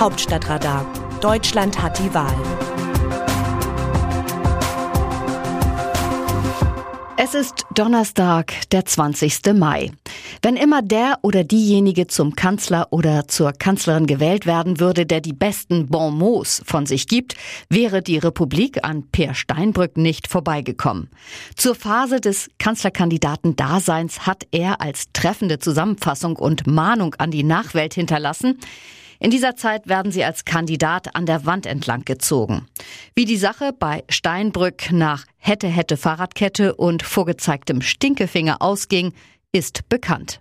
Hauptstadtradar. Deutschland hat die Wahl. Es ist Donnerstag, der 20. Mai. Wenn immer der oder diejenige zum Kanzler oder zur Kanzlerin gewählt werden würde, der die besten Bonmots von sich gibt, wäre die Republik an Peer Steinbrück nicht vorbeigekommen. Zur Phase des Kanzlerkandidaten-Daseins hat er als treffende Zusammenfassung und Mahnung an die Nachwelt hinterlassen, in dieser Zeit werden sie als Kandidat an der Wand entlang gezogen. Wie die Sache bei Steinbrück nach hätte hätte Fahrradkette und vorgezeigtem Stinkefinger ausging, ist bekannt.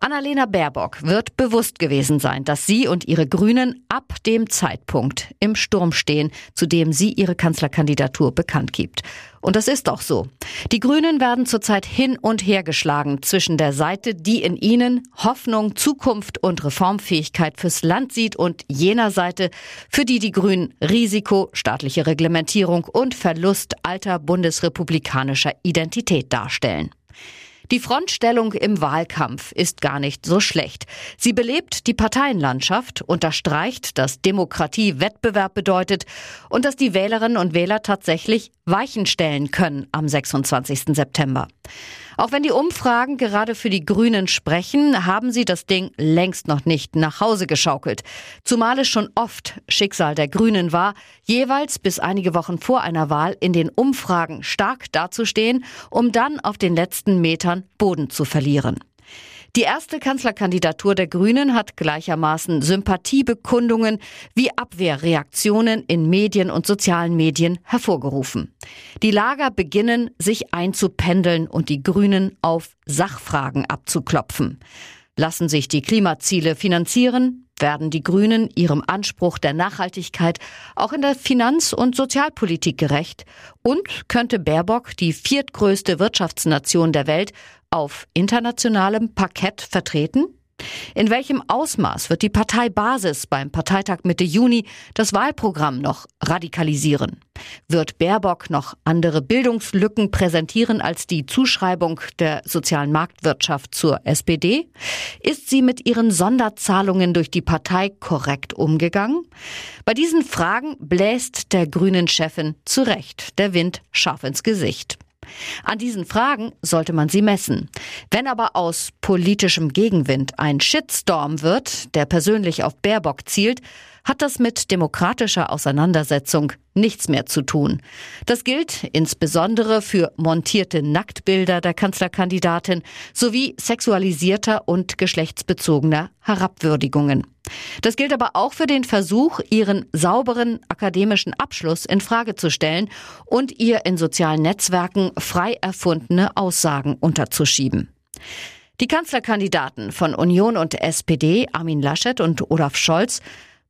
Annalena Baerbock wird bewusst gewesen sein, dass sie und ihre Grünen ab dem Zeitpunkt im Sturm stehen, zu dem sie ihre Kanzlerkandidatur bekannt gibt. Und das ist auch so. Die Grünen werden zurzeit hin und her geschlagen zwischen der Seite, die in ihnen Hoffnung, Zukunft und Reformfähigkeit fürs Land sieht und jener Seite, für die die Grünen Risiko, staatliche Reglementierung und Verlust alter bundesrepublikanischer Identität darstellen. Die Frontstellung im Wahlkampf ist gar nicht so schlecht. Sie belebt die Parteienlandschaft, unterstreicht, dass Demokratie Wettbewerb bedeutet und dass die Wählerinnen und Wähler tatsächlich Weichen stellen können am 26. September. Auch wenn die Umfragen gerade für die Grünen sprechen, haben sie das Ding längst noch nicht nach Hause geschaukelt. Zumal es schon oft Schicksal der Grünen war, jeweils bis einige Wochen vor einer Wahl in den Umfragen stark dazustehen, um dann auf den letzten Metern Boden zu verlieren. Die erste Kanzlerkandidatur der Grünen hat gleichermaßen Sympathiebekundungen wie Abwehrreaktionen in Medien und sozialen Medien hervorgerufen. Die Lager beginnen sich einzupendeln und die Grünen auf Sachfragen abzuklopfen. Lassen sich die Klimaziele finanzieren? Werden die Grünen ihrem Anspruch der Nachhaltigkeit auch in der Finanz- und Sozialpolitik gerecht? Und könnte Baerbock, die viertgrößte Wirtschaftsnation der Welt, auf internationalem Parkett vertreten? In welchem Ausmaß wird die Parteibasis beim Parteitag Mitte Juni das Wahlprogramm noch radikalisieren? Wird Baerbock noch andere Bildungslücken präsentieren als die Zuschreibung der sozialen Marktwirtschaft zur SPD? Ist sie mit ihren Sonderzahlungen durch die Partei korrekt umgegangen? Bei diesen Fragen bläst der grünen Chefin zu Recht der Wind scharf ins Gesicht. An diesen Fragen sollte man sie messen. Wenn aber aus politischem Gegenwind ein Shitstorm wird, der persönlich auf Baerbock zielt, hat das mit demokratischer Auseinandersetzung nichts mehr zu tun. Das gilt insbesondere für montierte Nacktbilder der Kanzlerkandidatin sowie sexualisierter und geschlechtsbezogener Herabwürdigungen. Das gilt aber auch für den Versuch, ihren sauberen akademischen Abschluss in Frage zu stellen und ihr in sozialen Netzwerken frei erfundene Aussagen unterzuschieben. Die Kanzlerkandidaten von Union und SPD, Armin Laschet und Olaf Scholz,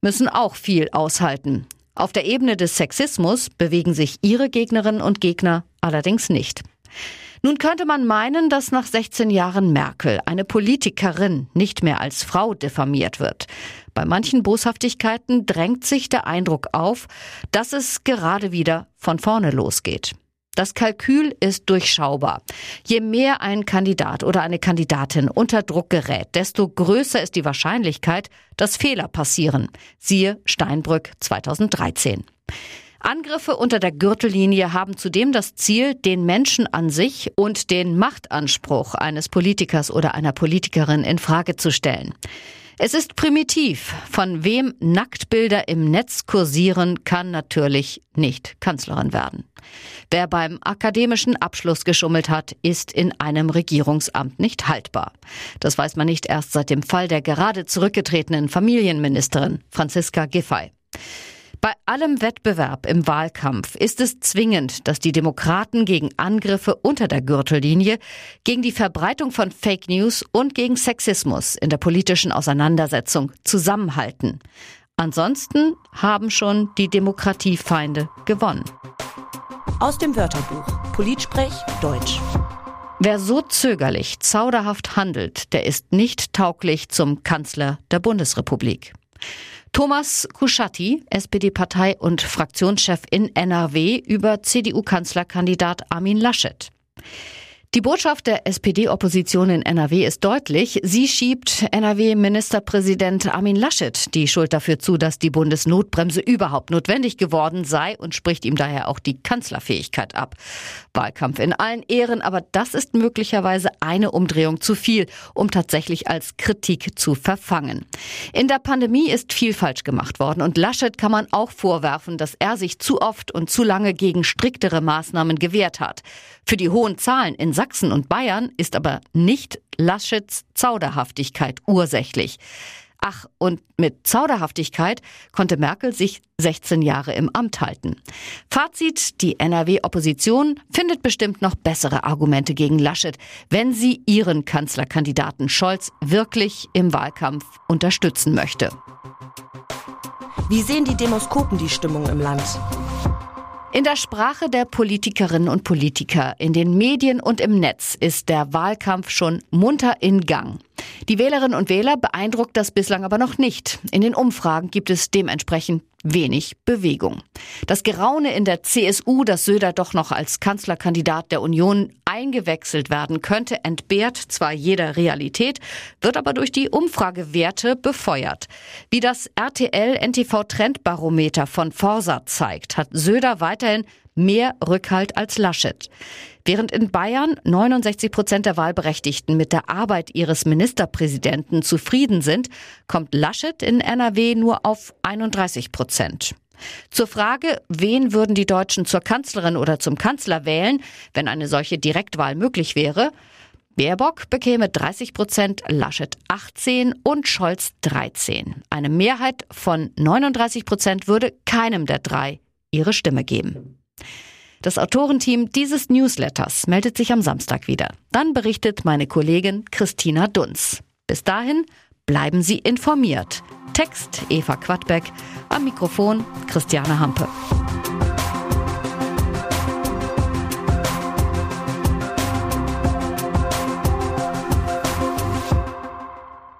müssen auch viel aushalten. Auf der Ebene des Sexismus bewegen sich ihre Gegnerinnen und Gegner allerdings nicht. Nun könnte man meinen, dass nach 16 Jahren Merkel eine Politikerin nicht mehr als Frau diffamiert wird. Bei manchen Boshaftigkeiten drängt sich der Eindruck auf, dass es gerade wieder von vorne losgeht. Das Kalkül ist durchschaubar. Je mehr ein Kandidat oder eine Kandidatin unter Druck gerät, desto größer ist die Wahrscheinlichkeit, dass Fehler passieren. Siehe Steinbrück 2013. Angriffe unter der Gürtellinie haben zudem das Ziel, den Menschen an sich und den Machtanspruch eines Politikers oder einer Politikerin in Frage zu stellen. Es ist primitiv. Von wem Nacktbilder im Netz kursieren, kann natürlich nicht Kanzlerin werden. Wer beim akademischen Abschluss geschummelt hat, ist in einem Regierungsamt nicht haltbar. Das weiß man nicht erst seit dem Fall der gerade zurückgetretenen Familienministerin Franziska Giffey. Bei allem Wettbewerb im Wahlkampf ist es zwingend, dass die Demokraten gegen Angriffe unter der Gürtellinie, gegen die Verbreitung von Fake News und gegen Sexismus in der politischen Auseinandersetzung zusammenhalten. Ansonsten haben schon die Demokratiefeinde gewonnen. Aus dem Wörterbuch Politsprech Deutsch. Wer so zögerlich, zauderhaft handelt, der ist nicht tauglich zum Kanzler der Bundesrepublik. Thomas Kuschatti, SPD-Partei- und Fraktionschef in NRW über CDU-Kanzlerkandidat Armin Laschet. Die Botschaft der SPD-Opposition in NRW ist deutlich. Sie schiebt NRW-Ministerpräsident Armin Laschet die Schuld dafür zu, dass die Bundesnotbremse überhaupt notwendig geworden sei und spricht ihm daher auch die Kanzlerfähigkeit ab. Wahlkampf in allen Ehren, aber das ist möglicherweise eine Umdrehung zu viel, um tatsächlich als Kritik zu verfangen. In der Pandemie ist viel falsch gemacht worden und Laschet kann man auch vorwerfen, dass er sich zu oft und zu lange gegen striktere Maßnahmen gewehrt hat. Für die hohen Zahlen in Sachsen und Bayern ist aber nicht Laschets Zauderhaftigkeit ursächlich. Ach, und mit Zauderhaftigkeit konnte Merkel sich 16 Jahre im Amt halten. Fazit, die NRW-Opposition findet bestimmt noch bessere Argumente gegen Laschet, wenn sie ihren Kanzlerkandidaten Scholz wirklich im Wahlkampf unterstützen möchte. Wie sehen die Demoskopen die Stimmung im Land? In der Sprache der Politikerinnen und Politiker, in den Medien und im Netz ist der Wahlkampf schon munter in Gang. Die Wählerinnen und Wähler beeindruckt das bislang aber noch nicht. In den Umfragen gibt es dementsprechend wenig Bewegung. Das Geraune in der CSU, dass Söder doch noch als Kanzlerkandidat der Union eingewechselt werden könnte, entbehrt zwar jeder Realität, wird aber durch die Umfragewerte befeuert. Wie das RTL NTV Trendbarometer von Forsa zeigt, hat Söder weiterhin mehr Rückhalt als Laschet. Während in Bayern 69 Prozent der Wahlberechtigten mit der Arbeit ihres Ministerpräsidenten zufrieden sind, kommt Laschet in NRW nur auf 31 Prozent. Zur Frage, wen würden die Deutschen zur Kanzlerin oder zum Kanzler wählen, wenn eine solche Direktwahl möglich wäre, Baerbock bekäme 30 Prozent, Laschet 18 und Scholz 13. Eine Mehrheit von 39 Prozent würde keinem der drei ihre Stimme geben. Das Autorenteam dieses Newsletters meldet sich am Samstag wieder. Dann berichtet meine Kollegin Christina Dunz. Bis dahin bleiben Sie informiert. Text Eva Quadbeck, am Mikrofon Christiane Hampe.